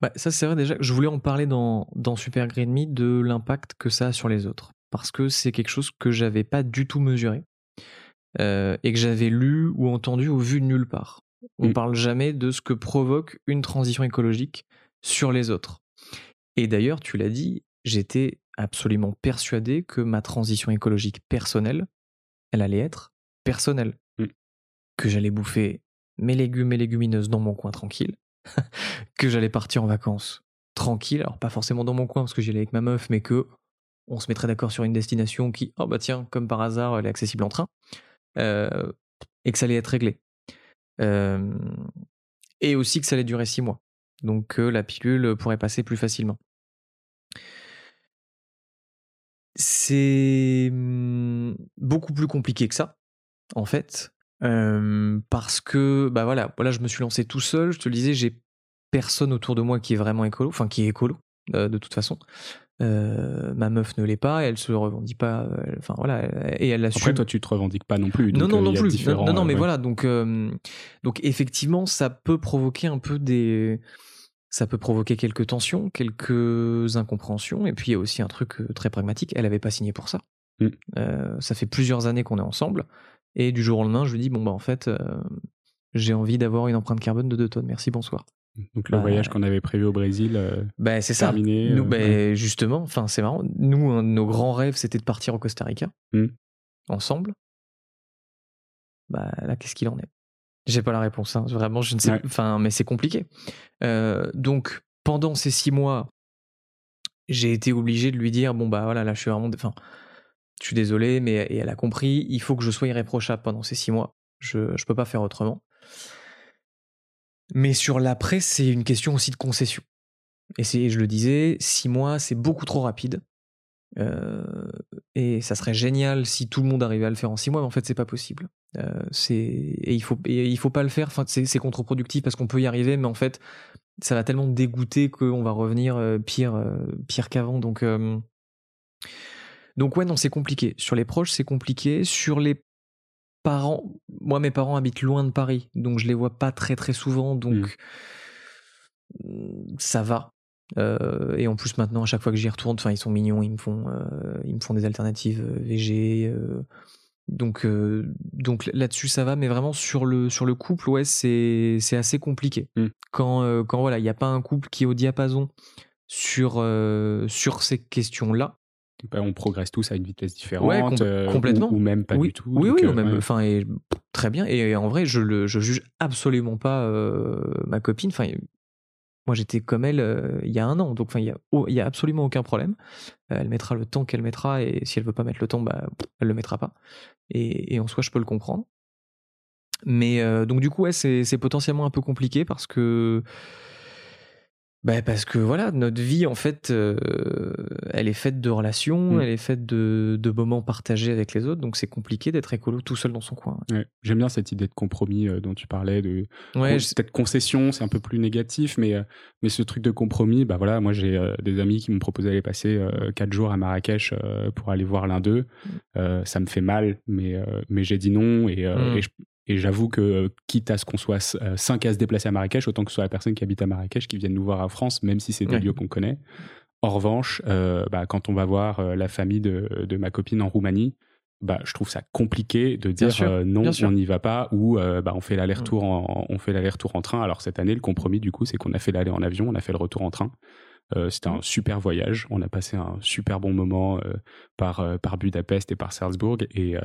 Bah, ça, c'est vrai déjà. Je voulais en parler dans, dans Super Green Me de l'impact que ça a sur les autres. Parce que c'est quelque chose que j'avais pas du tout mesuré. Euh, et que j'avais lu ou entendu ou vu nulle part. On ne parle jamais de ce que provoque une transition écologique sur les autres. Et d'ailleurs, tu l'as dit, j'étais absolument persuadé que ma transition écologique personnelle, elle allait être personnelle. Mm. Que j'allais bouffer mes légumes et légumineuses dans mon coin tranquille, que j'allais partir en vacances tranquille, alors pas forcément dans mon coin parce que j'y allais avec ma meuf, mais que on se mettrait d'accord sur une destination qui, oh bah tiens, comme par hasard, elle est accessible en train, euh, et que ça allait être réglé. Et aussi que ça allait durer six mois, donc que la pilule pourrait passer plus facilement. C'est mmh, beaucoup plus compliqué que ça, en fait, parce que bah voilà, voilà, je me suis lancé tout seul. Je te le disais, j'ai personne autour de moi qui est vraiment écolo, enfin qui est écolo de toute façon. ma meuf ne l'est pas, elle se revendique pas, enfin voilà, et elle assume. Après, toi, tu te revendiques pas non plus. non, non, non plus. Non, non, mais voilà, donc, donc effectivement, ça peut provoquer un peu des, ça peut provoquer quelques tensions, quelques incompréhensions, et puis il y a aussi un truc très pragmatique. Elle n'avait pas signé pour ça. Mm. ça fait plusieurs années qu'on est ensemble. Et du jour au lendemain, je lui dis bon bah en fait, euh, j'ai envie d'avoir une empreinte carbone de 2 tonnes. Merci, bonsoir. Donc le bah, voyage qu'on avait prévu au Brésil, euh, bah, c'est terminé. Nous, euh, bah, justement, enfin c'est marrant. Nous, nos grands rêves, c'était de partir au Costa Rica mmh. ensemble. Bah là, qu'est-ce qu'il en est? J'ai pas la réponse. Hein. Vraiment, je ne sais. Enfin, mais c'est compliqué. donc pendant ces six mois, j'ai été obligé de lui dire bon bah voilà, là je suis vraiment. Enfin, je suis désolé, mais et elle a compris, il faut que je sois irréprochable pendant ces six mois. Je ne peux pas faire autrement. Mais sur l'après, c'est une question aussi de concession. Et je le disais, six mois, c'est beaucoup trop rapide. Euh, et ça serait génial si tout le monde arrivait à le faire en six mois, mais en fait, c'est pas possible. Euh, et il faut, il faut pas le faire. Enfin, c'est contre-productif parce qu'on peut y arriver, mais en fait, ça va tellement dégoûter qu'on va revenir euh, pire, pire qu'avant. Donc, donc ouais, non, c'est compliqué. Sur les proches, c'est compliqué. Sur les parents, moi, mes parents habitent loin de Paris, donc je les vois pas très très souvent, donc mmh, ça va. Euh, et en plus maintenant, à chaque fois que j'y retourne, enfin, ils sont mignons, ils me font, euh, ils me font des alternatives euh, VG. donc, donc là-dessus, ça va. Mais vraiment sur le sur le couple, ouais, c'est c'est assez compliqué. Mmh. Quand quand voilà, il n'y a pas un couple qui est au diapason sur sur ces questions-là. Bah, on progresse tous à une vitesse différente, euh, complètement, ou, même pas du tout. Oui, oui, euh, même, enfin, très bien. Et, en vrai, je le, je juge absolument pas euh, ma copine. Enfin, moi, j'étais comme elle il y a un an, donc enfin, il y a, il y a absolument aucun problème. elle mettra le temps qu'elle mettra, et si elle veut pas mettre le temps, bah, elle le mettra pas. Et, et en soi, je peux le comprendre. Mais donc du coup, ouais, c'est potentiellement un peu compliqué parce que bah parce que voilà, notre vie en fait, euh, elle est faite de relations, mmh. elle est faite de, de, moments partagés avec les autres, donc c'est compliqué d'être écolo tout seul dans son coin. J'aime bien cette idée de compromis euh, dont tu parlais, de ouais, peut-être concession, c'est un peu plus négatif, mais euh, mais ce truc de compromis, bah voilà, moi j'ai des amis qui m'ont proposé d'aller passer quatre jours à Marrakech pour aller voir l'un d'eux. Mmh. ça me fait mal, mais mais j'ai dit non et, mmh. et je, et j'avoue que, euh, quitte à ce qu'on soit 5 euh, à se déplacer à Marrakech, autant que ce soit la personne qui habite à Marrakech qui vienne nous voir en France, même si c'est des lieux qu'on connaît. En revanche, euh, bah, quand on va voir la famille de, de, ma copine en Roumanie, bah, je trouve ça compliqué de dire non, on n'y va pas, ou bah, on fait l'aller-retour mm. en, on fait l'aller-retour en train. Alors cette année, le compromis du coup, c'est qu'on a fait l'aller en avion, on a fait le retour en train. C'était un mm. super voyage. On a passé un super bon moment par, par Budapest et par Salzbourg. Et,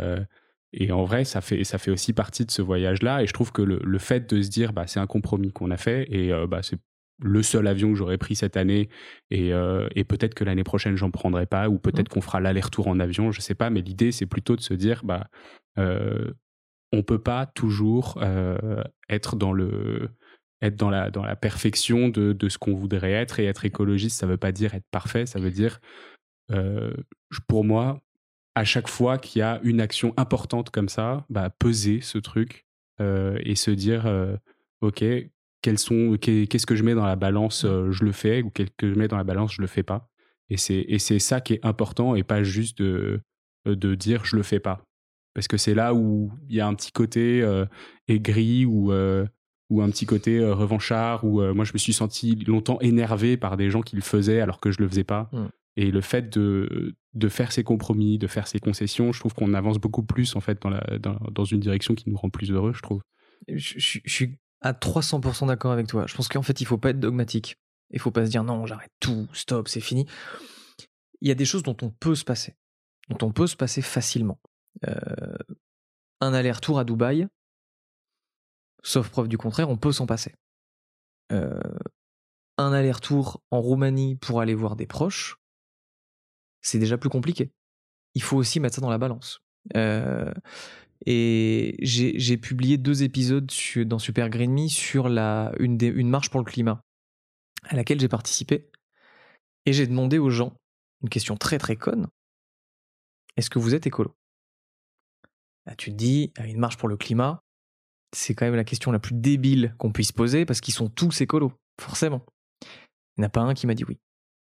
et en vrai, ça fait, ça fait aussi partie de ce voyage-là. Et je trouve que le, le fait de se dire, bah, c'est un compromis qu'on a fait et euh, bah, c'est le seul avion que j'aurais pris cette année et, euh, et peut-être que l'année prochaine j'en prendrai pas ou peut-être mmh. qu'on fera l'aller-retour en avion, je sais pas. Mais l'idée, c'est plutôt de se dire, bah, euh, on peut pas toujours euh, être dans le être dans la, dans la perfection de, de ce qu'on voudrait être et être écologiste, ça veut pas dire être parfait, ça veut dire, euh, pour moi, à chaque fois qu'il y a une action importante comme ça, bah, peser ce truc euh, et se dire, euh, OK, quels sont, qu'est-ce que je mets dans la balance, euh, je le fais, ou qu'est-ce que je mets dans la balance, je le fais pas. Et c'est, et c'est ça qui est important et pas juste de, de dire je le fais pas. Parce que c'est là où il y a un petit côté aigri ou ou un petit côté revanchard, où moi je me suis senti longtemps énervé par des gens qui le faisaient alors que je le faisais pas. Mm. Et le fait de, de faire ces compromis, de faire ces concessions, je trouve qu'on avance beaucoup plus en fait dans, la, dans, dans, une direction qui nous rend plus heureux, je trouve. Je, je, je suis à 300% d'accord avec toi. Je pense qu'en fait, il faut pas être dogmatique. Il faut pas se dire non, j'arrête tout, stop, c'est fini. Il y a des choses dont on peut se passer, dont on peut se passer facilement. Euh, un aller-retour à Dubaï, sauf preuve du contraire, on peut s'en passer. Euh, un aller-retour en Roumanie pour aller voir des proches, c'est déjà plus compliqué. Il faut aussi mettre ça dans la balance. Euh, et j'ai publié deux épisodes dans Super Green Me sur la, une, marche pour le climat à laquelle j'ai participé. Et j'ai demandé aux gens une question très très conne. Est-ce que vous êtes écolo? Là, Tu te dis, à une marche pour le climat, c'est quand même la question la plus débile qu'on puisse poser parce qu'ils sont tous écolos, forcément. Il n'y en a pas un qui m'a dit oui.